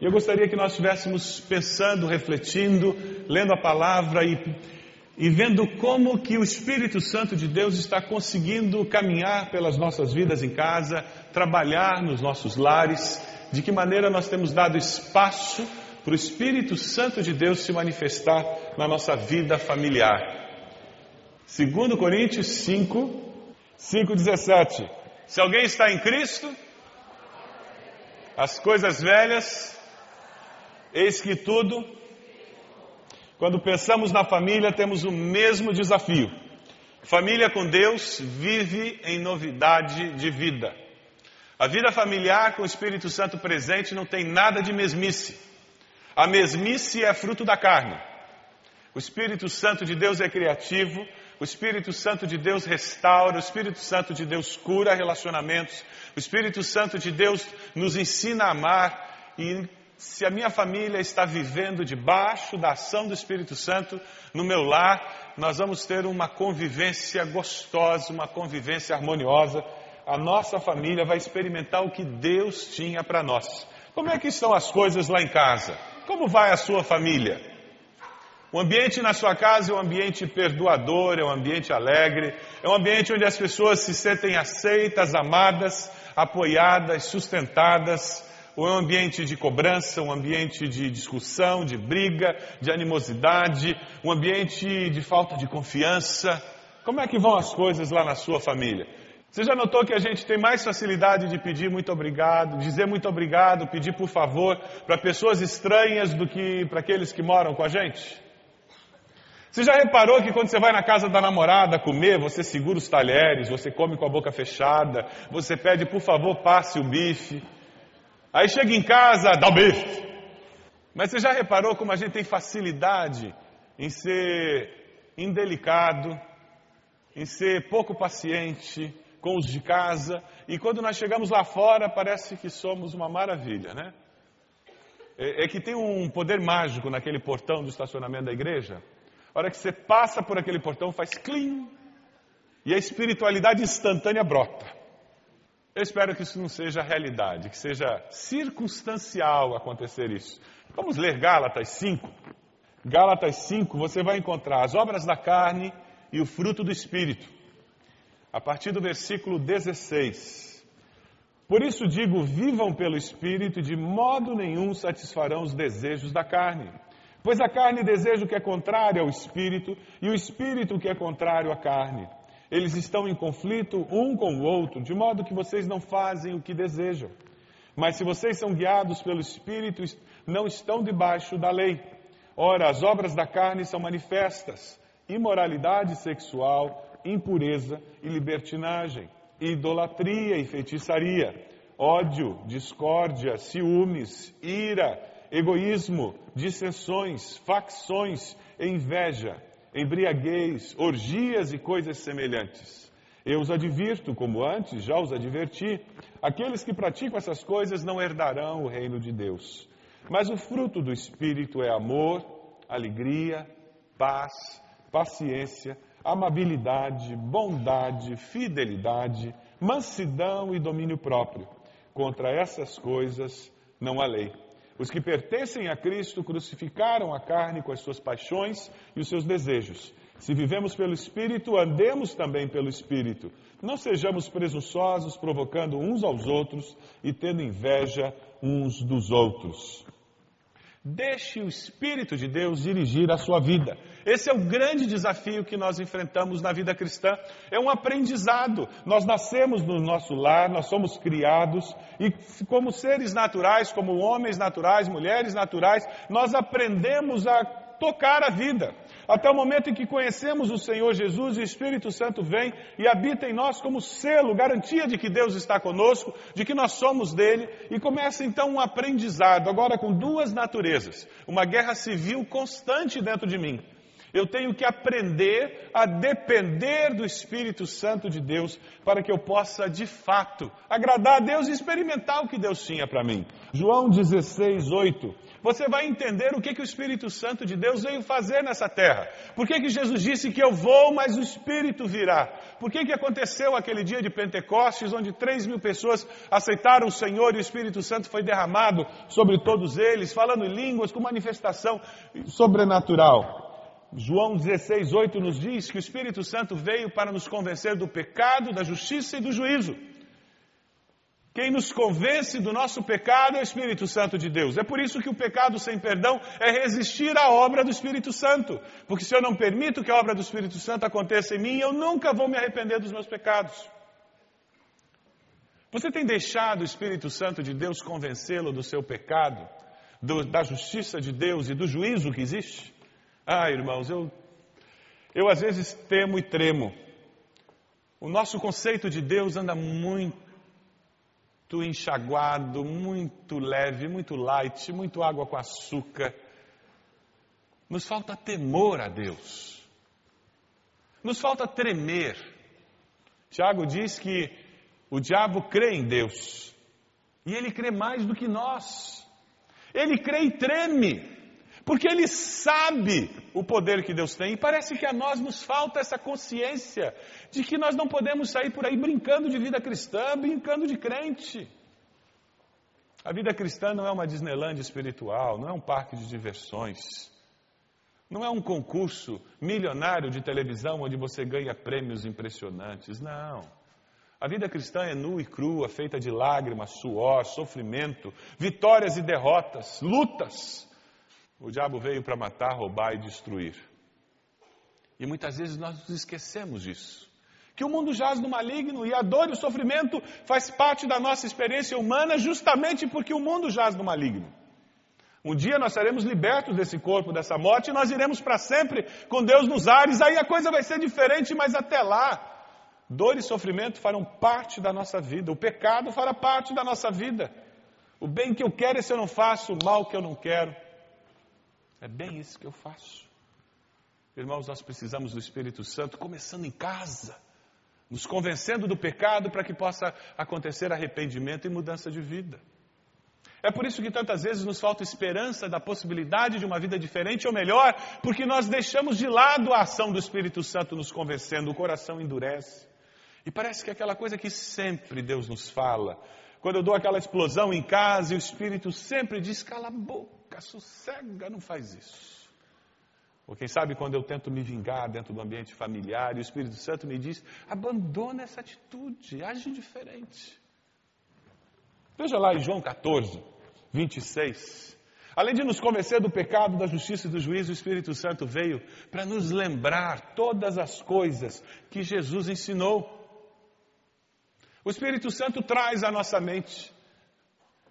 Eu gostaria que nós estivéssemos pensando, refletindo, lendo a palavra e, e vendo como que o Espírito Santo de Deus está conseguindo caminhar pelas nossas vidas em casa, trabalhar nos nossos lares, de que maneira nós temos dado espaço para o Espírito Santo de Deus se manifestar na nossa vida familiar. 2 Coríntios 5, 5, 17. Se alguém está em Cristo, as coisas velhas, eis que tudo. Quando pensamos na família, temos o mesmo desafio. Família com Deus vive em novidade de vida. A vida familiar com o Espírito Santo presente não tem nada de mesmice. A mesmice é fruto da carne. O Espírito Santo de Deus é criativo, o Espírito Santo de Deus restaura, o Espírito Santo de Deus cura relacionamentos, o Espírito Santo de Deus nos ensina a amar e se a minha família está vivendo debaixo da ação do Espírito Santo no meu lar, nós vamos ter uma convivência gostosa, uma convivência harmoniosa. A nossa família vai experimentar o que Deus tinha para nós. Como é que estão as coisas lá em casa? Como vai a sua família? O ambiente na sua casa é um ambiente perdoador, é um ambiente alegre, é um ambiente onde as pessoas se sentem aceitas, amadas, apoiadas, sustentadas, ou é um ambiente de cobrança, um ambiente de discussão, de briga, de animosidade, um ambiente de falta de confiança. Como é que vão as coisas lá na sua família? Você já notou que a gente tem mais facilidade de pedir muito obrigado, dizer muito obrigado, pedir por favor para pessoas estranhas do que para aqueles que moram com a gente? Você já reparou que quando você vai na casa da namorada comer, você segura os talheres, você come com a boca fechada, você pede por favor passe o bife. Aí chega em casa, dá o bife. Mas você já reparou como a gente tem facilidade em ser indelicado, em ser pouco paciente, com os de casa, e quando nós chegamos lá fora, parece que somos uma maravilha, né? É, é que tem um poder mágico naquele portão do estacionamento da igreja. A hora que você passa por aquele portão, faz clean, e a espiritualidade instantânea brota. Eu espero que isso não seja realidade, que seja circunstancial acontecer isso. Vamos ler Gálatas 5. Gálatas 5, você vai encontrar as obras da carne e o fruto do espírito a partir do versículo 16. Por isso digo: vivam pelo Espírito, de modo nenhum satisfarão os desejos da carne. Pois a carne deseja o que é contrário ao Espírito, e o Espírito o que é contrário à carne. Eles estão em conflito um com o outro, de modo que vocês não fazem o que desejam. Mas se vocês são guiados pelo Espírito, não estão debaixo da lei. Ora, as obras da carne são manifestas: imoralidade sexual, impureza e libertinagem, idolatria e feitiçaria, ódio, discórdia, ciúmes, ira, egoísmo, dissensões, facções, inveja, embriaguez, orgias e coisas semelhantes. Eu os advirto, como antes já os adverti: aqueles que praticam essas coisas não herdarão o reino de Deus. Mas o fruto do Espírito é amor, alegria, paz, paciência, amabilidade, bondade, fidelidade, mansidão e domínio próprio. Contra essas coisas não há lei. Os que pertencem a Cristo crucificaram a carne com as suas paixões e os seus desejos. Se vivemos pelo Espírito, andemos também pelo Espírito. Não sejamos presunçosos, provocando uns aos outros e tendo inveja uns dos outros. Deixe o Espírito de Deus dirigir a sua vida. Esse é o grande desafio que nós enfrentamos na vida cristã. É um aprendizado. Nós nascemos no nosso lar, nós somos criados e, como seres naturais, como homens naturais, mulheres naturais, nós aprendemos a tocar a vida. Até o momento em que conhecemos o Senhor Jesus o Espírito Santo vem e habita em nós como selo, garantia de que Deus está conosco, de que nós somos dele, e começa então um aprendizado, agora com duas naturezas, uma guerra civil constante dentro de mim. Eu tenho que aprender a depender do Espírito Santo de Deus para que eu possa, de fato, agradar a Deus e experimentar o que Deus tinha para mim. João 16, 8. Você vai entender o que, que o Espírito Santo de Deus veio fazer nessa terra. Por que, que Jesus disse que eu vou, mas o Espírito virá? Por que, que aconteceu aquele dia de Pentecostes, onde 3 mil pessoas aceitaram o Senhor e o Espírito Santo foi derramado sobre todos eles, falando em línguas, com manifestação sobrenatural? João 16, 8 nos diz que o Espírito Santo veio para nos convencer do pecado, da justiça e do juízo. Quem nos convence do nosso pecado é o Espírito Santo de Deus. É por isso que o pecado sem perdão é resistir à obra do Espírito Santo. Porque se eu não permito que a obra do Espírito Santo aconteça em mim, eu nunca vou me arrepender dos meus pecados. Você tem deixado o Espírito Santo de Deus convencê-lo do seu pecado, do, da justiça de Deus e do juízo que existe? Ah, irmãos, eu, eu às vezes temo e tremo. O nosso conceito de Deus anda muito enxaguado, muito leve, muito light, muito água com açúcar. Nos falta temor a Deus. Nos falta tremer. Tiago diz que o diabo crê em Deus. E ele crê mais do que nós. Ele crê e treme. Porque ele sabe o poder que Deus tem. E parece que a nós nos falta essa consciência de que nós não podemos sair por aí brincando de vida cristã, brincando de crente. A vida cristã não é uma Disneyland espiritual, não é um parque de diversões. Não é um concurso milionário de televisão onde você ganha prêmios impressionantes. Não. A vida cristã é nua e crua, feita de lágrimas, suor, sofrimento, vitórias e derrotas, lutas. O diabo veio para matar, roubar e destruir. E muitas vezes nós nos esquecemos disso. Que o mundo jaz no maligno e a dor e o sofrimento faz parte da nossa experiência humana justamente porque o mundo jaz no maligno. Um dia nós seremos libertos desse corpo, dessa morte, e nós iremos para sempre com Deus nos ares. Aí a coisa vai ser diferente, mas até lá, dor e sofrimento farão parte da nossa vida. O pecado fará parte da nossa vida. O bem que eu quero, esse eu não faço, o mal que eu não quero. É bem isso que eu faço. Irmãos, nós precisamos do Espírito Santo começando em casa, nos convencendo do pecado para que possa acontecer arrependimento e mudança de vida. É por isso que tantas vezes nos falta esperança da possibilidade de uma vida diferente ou melhor, porque nós deixamos de lado a ação do Espírito Santo nos convencendo, o coração endurece. E parece que é aquela coisa que sempre Deus nos fala. Quando eu dou aquela explosão em casa e o Espírito sempre diz: cala a boca boca, sossega, não faz isso. Ou quem sabe quando eu tento me vingar dentro do ambiente familiar e o Espírito Santo me diz: abandona essa atitude, age diferente. Veja lá em João 14, 26. Além de nos convencer do pecado, da justiça e do juízo, o Espírito Santo veio para nos lembrar todas as coisas que Jesus ensinou. O Espírito Santo traz à nossa mente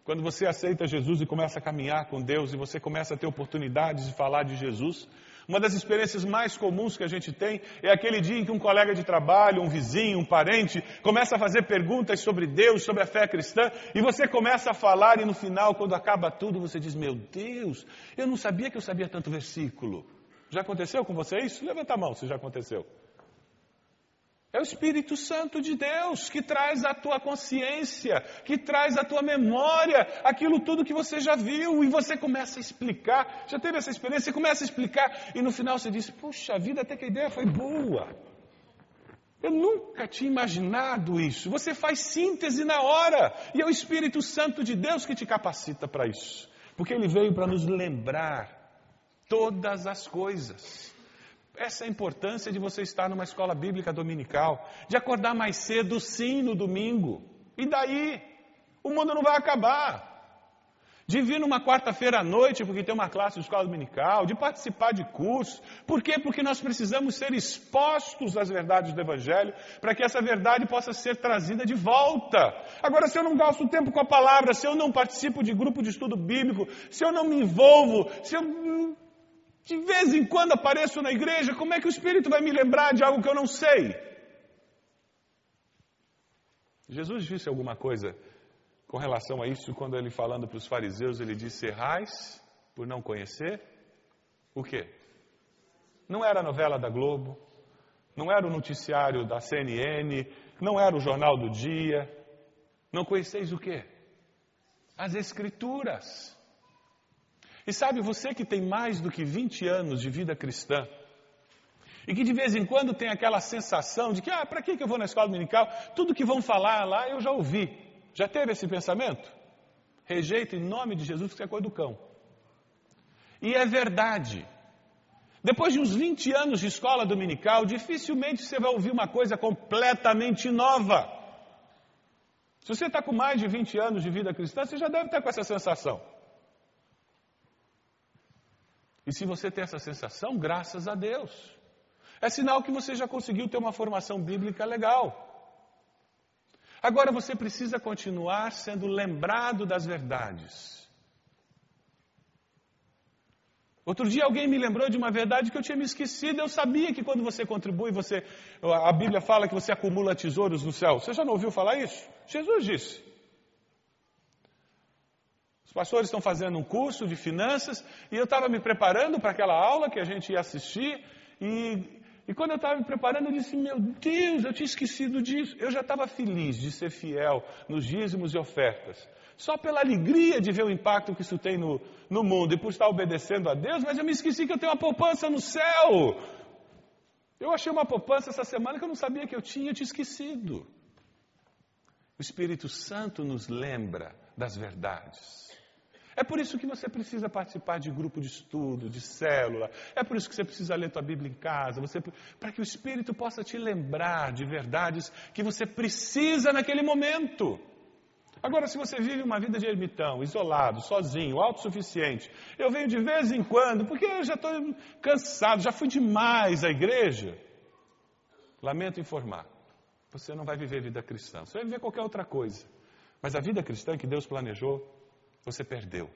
Quando você aceita Jesus e começa a caminhar com Deus e você começa a ter oportunidades de falar de Jesus, uma das experiências mais comuns que a gente tem é aquele dia em que um colega de trabalho, um vizinho, um parente, começa a fazer perguntas sobre Deus, sobre a fé cristã, e você começa a falar, e no final, quando acaba tudo, você diz: Meu Deus, eu não sabia que eu sabia tanto versículo. Já aconteceu com você isso? Levanta a mão se já aconteceu. É o Espírito Santo de Deus que traz a tua consciência, que traz a tua memória, aquilo tudo que você já viu, e você começa a explicar. Já teve essa experiência? Você começa a explicar, e no final você diz: Puxa vida, até que a ideia foi boa. Eu nunca tinha imaginado isso. Você faz síntese na hora, e é o Espírito Santo de Deus que te capacita para isso, porque ele veio para nos lembrar todas as coisas. Essa é a importância de você estar numa escola bíblica dominical, de acordar mais cedo, sim, no domingo. E daí? O mundo não vai acabar. De vir numa quarta-feira à noite, porque tem uma classe de escola dominical, de participar de cursos. Por quê? Porque nós precisamos ser expostos às verdades do Evangelho, para que essa verdade possa ser trazida de volta. Agora, se eu não gasto tempo com a palavra, se eu não participo de grupo de estudo bíblico, se eu não me envolvo, se eu de vez em quando apareço na igreja, como é que o Espírito vai me lembrar de algo que eu não sei? Jesus disse alguma coisa com relação a isso quando ele falando para os fariseus, ele disse: Errais por não conhecer o quê? Não era a novela da Globo, não era o noticiário da CNN, não era o jornal do dia. Não conheceis o quê? As Escrituras. E sabe, você que tem mais do que 20 anos de vida cristã, e que de vez em quando tem aquela sensação de que, ah, para que eu vou na escola dominical? Tudo que vão falar lá eu já ouvi. Já teve esse pensamento? Rejeita em nome de Jesus que é coisa do cão. E é verdade. Depois de uns 20 anos de escola dominical, dificilmente você vai ouvir uma coisa completamente nova. Se você está com mais de 20 anos de vida cristã, você já deve estar com essa sensação. E se você tem essa sensação, graças a Deus. É sinal que você já conseguiu ter uma formação bíblica legal. Agora você precisa continuar sendo lembrado das verdades. Outro dia alguém me lembrou de uma verdade que eu tinha me esquecido. Eu sabia que quando você contribui, você, a Bíblia fala que você acumula tesouros no céu. Você já não ouviu falar isso? Jesus disse. Os pastores estão fazendo um curso de finanças e eu estava me preparando para aquela aula que a gente ia assistir e, e quando eu estava me preparando eu disse, meu Deus, eu tinha esquecido disso. Eu já estava feliz de ser fiel nos dízimos e ofertas. Só pela alegria de ver o impacto que isso tem no, no mundo e por estar obedecendo a Deus, mas eu me esqueci que eu tenho uma poupança no céu. Eu achei uma poupança essa semana que eu não sabia que eu tinha, eu tinha esquecido. O Espírito Santo nos lembra das verdades. É por isso que você precisa participar de grupo de estudo, de célula. É por isso que você precisa ler tua Bíblia em casa, para que o Espírito possa te lembrar de verdades que você precisa naquele momento. Agora, se você vive uma vida de ermitão, isolado, sozinho, autossuficiente, eu venho de vez em quando, porque eu já estou cansado, já fui demais à igreja. Lamento informar, você não vai viver vida cristã, você vai viver qualquer outra coisa. Mas a vida cristã que Deus planejou você perdeu.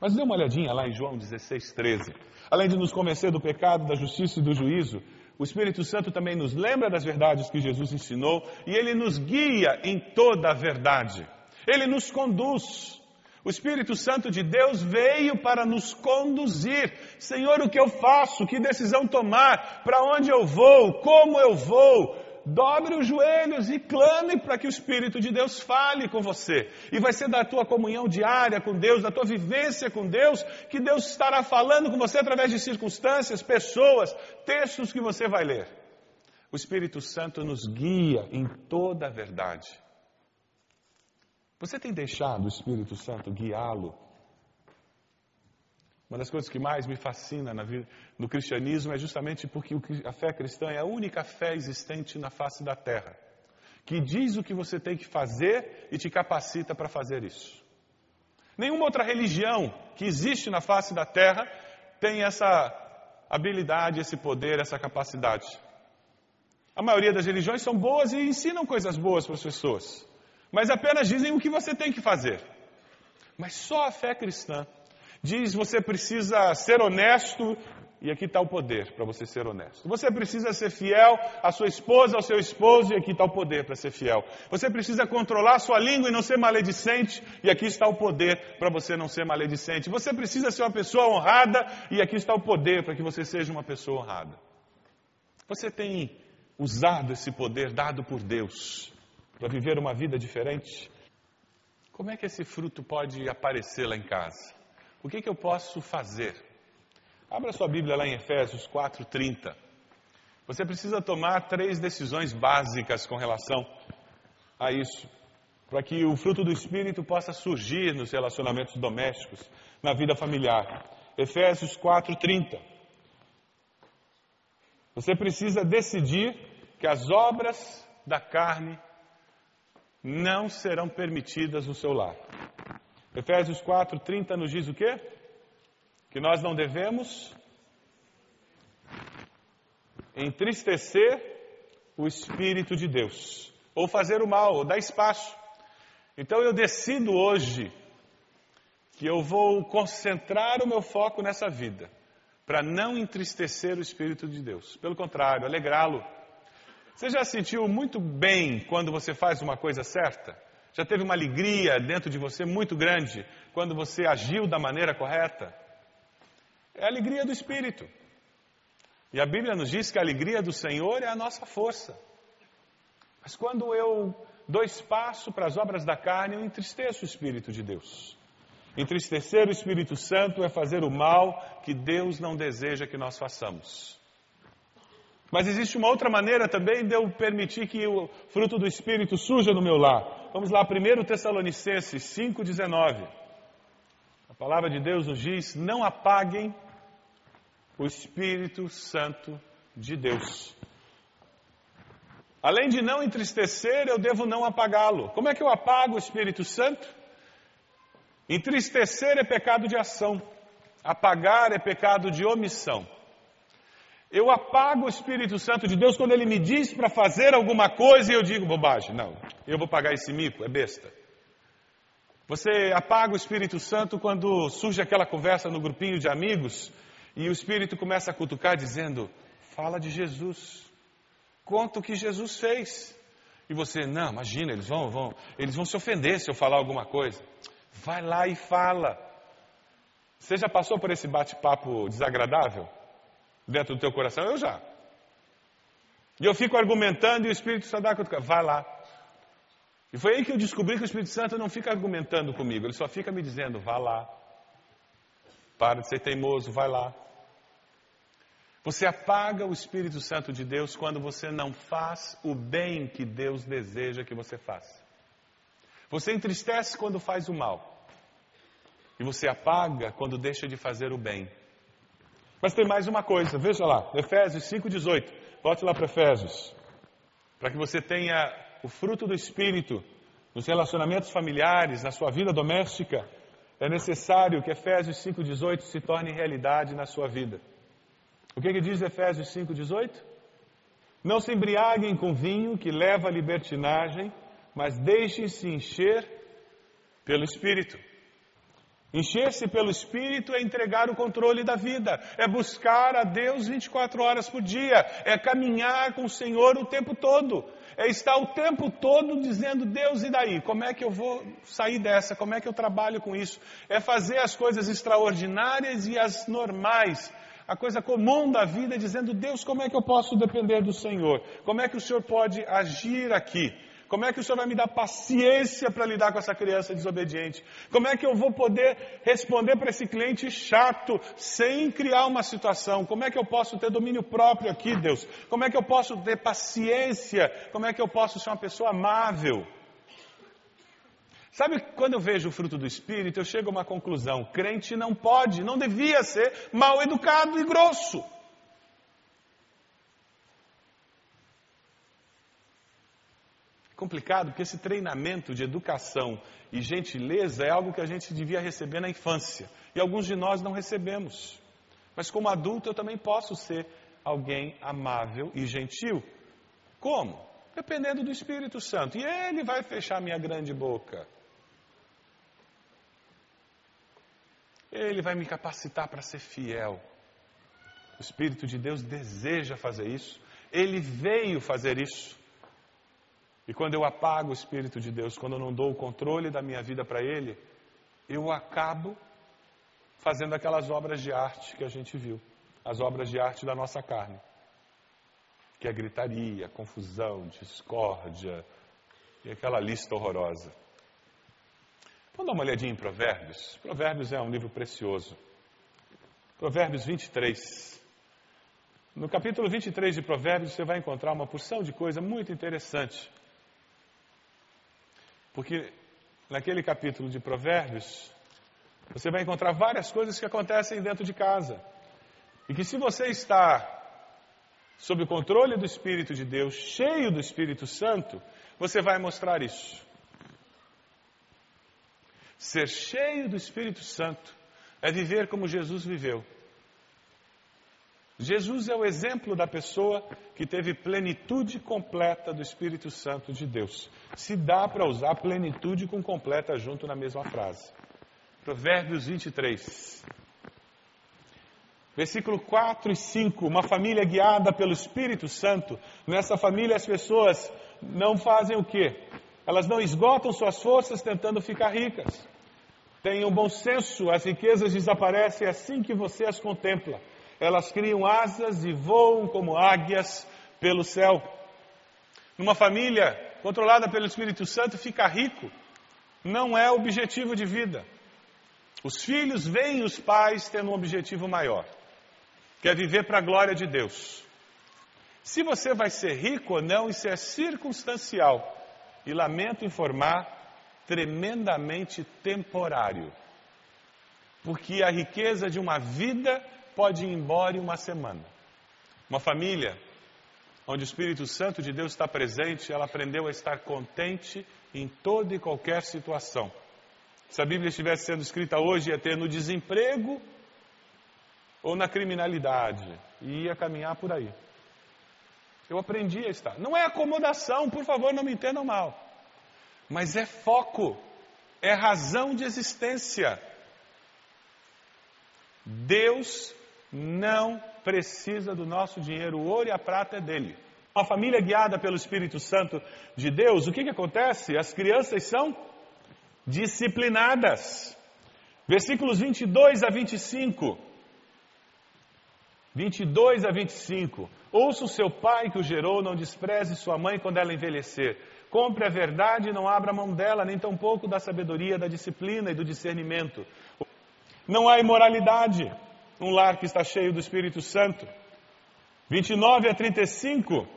Mas dê uma olhadinha lá em João 16, 13. Além de nos convencer do pecado, da justiça e do juízo, o Espírito Santo também nos lembra das verdades que Jesus ensinou e ele nos guia em toda a verdade. Ele nos conduz. O Espírito Santo de Deus veio para nos conduzir. Senhor, o que eu faço? Que decisão tomar? Para onde eu vou? Como eu vou? Dobre os joelhos e clame para que o Espírito de Deus fale com você. E vai ser da tua comunhão diária com Deus, da tua vivência com Deus, que Deus estará falando com você através de circunstâncias, pessoas, textos que você vai ler. O Espírito Santo nos guia em toda a verdade. Você tem deixado o Espírito Santo guiá-lo uma das coisas que mais me fascina vida, no cristianismo é justamente porque a fé cristã é a única fé existente na face da terra, que diz o que você tem que fazer e te capacita para fazer isso. Nenhuma outra religião que existe na face da terra tem essa habilidade, esse poder, essa capacidade. A maioria das religiões são boas e ensinam coisas boas para as pessoas. mas apenas dizem o que você tem que fazer. Mas só a fé cristã diz você precisa ser honesto e aqui está o poder para você ser honesto. Você precisa ser fiel à sua esposa, ao seu esposo, e aqui está o poder para ser fiel. Você precisa controlar sua língua e não ser maledicente, e aqui está o poder para você não ser maledicente. Você precisa ser uma pessoa honrada, e aqui está o poder para que você seja uma pessoa honrada. Você tem usado esse poder dado por Deus para viver uma vida diferente? Como é que esse fruto pode aparecer lá em casa? O que, que eu posso fazer? Abra sua Bíblia lá em Efésios 4:30. Você precisa tomar três decisões básicas com relação a isso, para que o fruto do Espírito possa surgir nos relacionamentos domésticos, na vida familiar. Efésios 4:30. Você precisa decidir que as obras da carne não serão permitidas no seu lar. Efésios 4:30 nos diz o quê? que nós não devemos entristecer o Espírito de Deus, ou fazer o mal, ou dar espaço. Então eu decido hoje que eu vou concentrar o meu foco nessa vida, para não entristecer o Espírito de Deus. Pelo contrário, alegrá-lo. Você já sentiu muito bem quando você faz uma coisa certa? Já teve uma alegria dentro de você muito grande quando você agiu da maneira correta? É a alegria do Espírito. E a Bíblia nos diz que a alegria do Senhor é a nossa força. Mas quando eu dou espaço para as obras da carne, eu entristeço o Espírito de Deus. Entristecer o Espírito Santo é fazer o mal que Deus não deseja que nós façamos. Mas existe uma outra maneira também de eu permitir que o fruto do Espírito surja no meu lar. Vamos lá, 1 Tessalonicenses 5,19. A palavra de Deus nos diz: não apaguem o Espírito Santo de Deus. Além de não entristecer, eu devo não apagá-lo. Como é que eu apago o Espírito Santo? Entristecer é pecado de ação, apagar é pecado de omissão. Eu apago o Espírito Santo de Deus quando ele me diz para fazer alguma coisa e eu digo bobagem. Não, eu vou pagar esse mico, é besta. Você apaga o Espírito Santo quando surge aquela conversa no grupinho de amigos e o Espírito começa a cutucar, dizendo: Fala de Jesus. Conta o que Jesus fez. E você, não, imagina, eles vão, vão, eles vão se ofender se eu falar alguma coisa. Vai lá e fala. Você já passou por esse bate-papo desagradável dentro do teu coração? Eu já. E eu fico argumentando e o Espírito Santo dá cutucar. Vai lá. E foi aí que eu descobri que o Espírito Santo não fica argumentando comigo, ele só fica me dizendo: vá lá. Para de ser teimoso, vai lá. Você apaga o Espírito Santo de Deus quando você não faz o bem que Deus deseja que você faça. Você entristece quando faz o mal. E você apaga quando deixa de fazer o bem. Mas tem mais uma coisa, veja lá, Efésios 5,18. Volte lá para Efésios. Para que você tenha o fruto do Espírito nos relacionamentos familiares, na sua vida doméstica é necessário que Efésios 5,18 se torne realidade na sua vida. O que, que diz Efésios 5,18? Não se embriaguem com vinho que leva à libertinagem, mas deixem-se encher pelo Espírito. Encher-se pelo Espírito é entregar o controle da vida, é buscar a Deus 24 horas por dia, é caminhar com o Senhor o tempo todo, é estar o tempo todo dizendo: Deus, e daí? Como é que eu vou sair dessa? Como é que eu trabalho com isso? É fazer as coisas extraordinárias e as normais, a coisa comum da vida, dizendo: Deus, como é que eu posso depender do Senhor? Como é que o Senhor pode agir aqui? Como é que o Senhor vai me dar paciência para lidar com essa criança desobediente? Como é que eu vou poder responder para esse cliente chato sem criar uma situação? Como é que eu posso ter domínio próprio aqui, Deus? Como é que eu posso ter paciência? Como é que eu posso ser uma pessoa amável? Sabe, quando eu vejo o fruto do Espírito, eu chego a uma conclusão: crente não pode, não devia ser mal educado e grosso. Complicado, porque esse treinamento de educação e gentileza é algo que a gente devia receber na infância. E alguns de nós não recebemos. Mas como adulto eu também posso ser alguém amável e gentil. Como? Dependendo do Espírito Santo. E Ele vai fechar minha grande boca. Ele vai me capacitar para ser fiel. O Espírito de Deus deseja fazer isso. Ele veio fazer isso. E quando eu apago o Espírito de Deus, quando eu não dou o controle da minha vida para Ele, eu acabo fazendo aquelas obras de arte que a gente viu as obras de arte da nossa carne, que é gritaria, confusão, discórdia e aquela lista horrorosa. Vamos dar uma olhadinha em Provérbios. Provérbios é um livro precioso. Provérbios 23. No capítulo 23 de Provérbios você vai encontrar uma porção de coisa muito interessante. Porque naquele capítulo de Provérbios, você vai encontrar várias coisas que acontecem dentro de casa. E que se você está sob o controle do Espírito de Deus, cheio do Espírito Santo, você vai mostrar isso. Ser cheio do Espírito Santo é viver como Jesus viveu. Jesus é o exemplo da pessoa que teve plenitude completa do Espírito Santo de Deus. Se dá para usar plenitude com completa junto na mesma frase. Provérbios 23. Versículo 4 e 5, uma família guiada pelo Espírito Santo. Nessa família as pessoas não fazem o quê? Elas não esgotam suas forças tentando ficar ricas. Tenham bom senso, as riquezas desaparecem assim que você as contempla. Elas criam asas e voam como águias pelo céu. Numa família controlada pelo Espírito Santo, ficar rico não é objetivo de vida. Os filhos veem os pais tendo um objetivo maior quer viver para a glória de Deus. Se você vai ser rico ou não, isso é circunstancial. E lamento informar, tremendamente temporário. Porque a riqueza de uma vida pode ir embora em uma semana. Uma família onde o Espírito Santo de Deus está presente, ela aprendeu a estar contente em toda e qualquer situação. Se a Bíblia estivesse sendo escrita hoje, ia ter no desemprego ou na criminalidade e ia caminhar por aí. Eu aprendi a estar. Não é acomodação, por favor, não me entendam mal. Mas é foco, é razão de existência. Deus não precisa do nosso dinheiro, o ouro e a prata é dele. Uma família guiada pelo Espírito Santo de Deus, o que, que acontece? As crianças são disciplinadas. Versículos 22 a 25. 22 a 25. Ouça o seu pai que o gerou, não despreze sua mãe quando ela envelhecer. Compre a verdade e não abra mão dela, nem tampouco da sabedoria, da disciplina e do discernimento. Não há imoralidade num lar que está cheio do Espírito Santo. 29 a 35.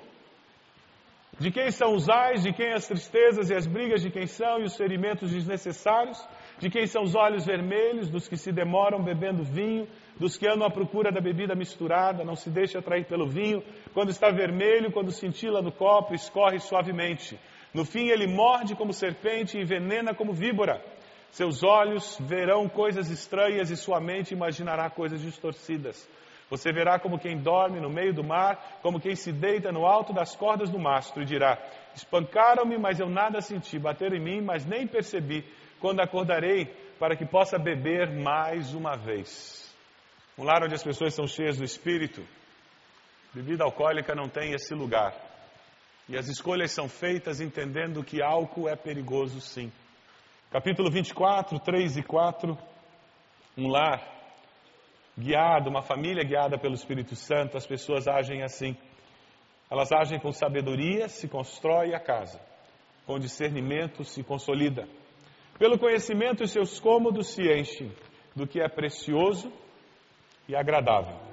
De quem são os ais, de quem as tristezas e as brigas, de quem são e os ferimentos desnecessários? De quem são os olhos vermelhos, dos que se demoram bebendo vinho, dos que andam à procura da bebida misturada, não se deixe atrair pelo vinho, quando está vermelho, quando cintila no copo, escorre suavemente. No fim ele morde como serpente e envenena como víbora. Seus olhos verão coisas estranhas e sua mente imaginará coisas distorcidas. Você verá como quem dorme no meio do mar, como quem se deita no alto das cordas do mastro e dirá: Espancaram-me, mas eu nada senti, bateram em mim, mas nem percebi. Quando acordarei, para que possa beber mais uma vez. Um lar onde as pessoas são cheias do espírito, bebida alcoólica não tem esse lugar. E as escolhas são feitas entendendo que álcool é perigoso sim. Capítulo 24, 3 e 4. Um lar guiado, uma família guiada pelo Espírito Santo, as pessoas agem assim. Elas agem com sabedoria, se constrói a casa. Com discernimento se consolida. Pelo conhecimento, seus cômodos se enchem do que é precioso e agradável.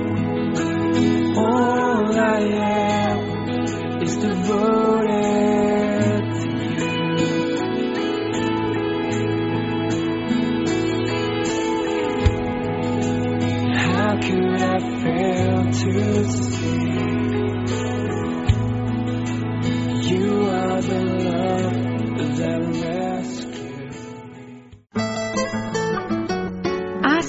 All I am is devoted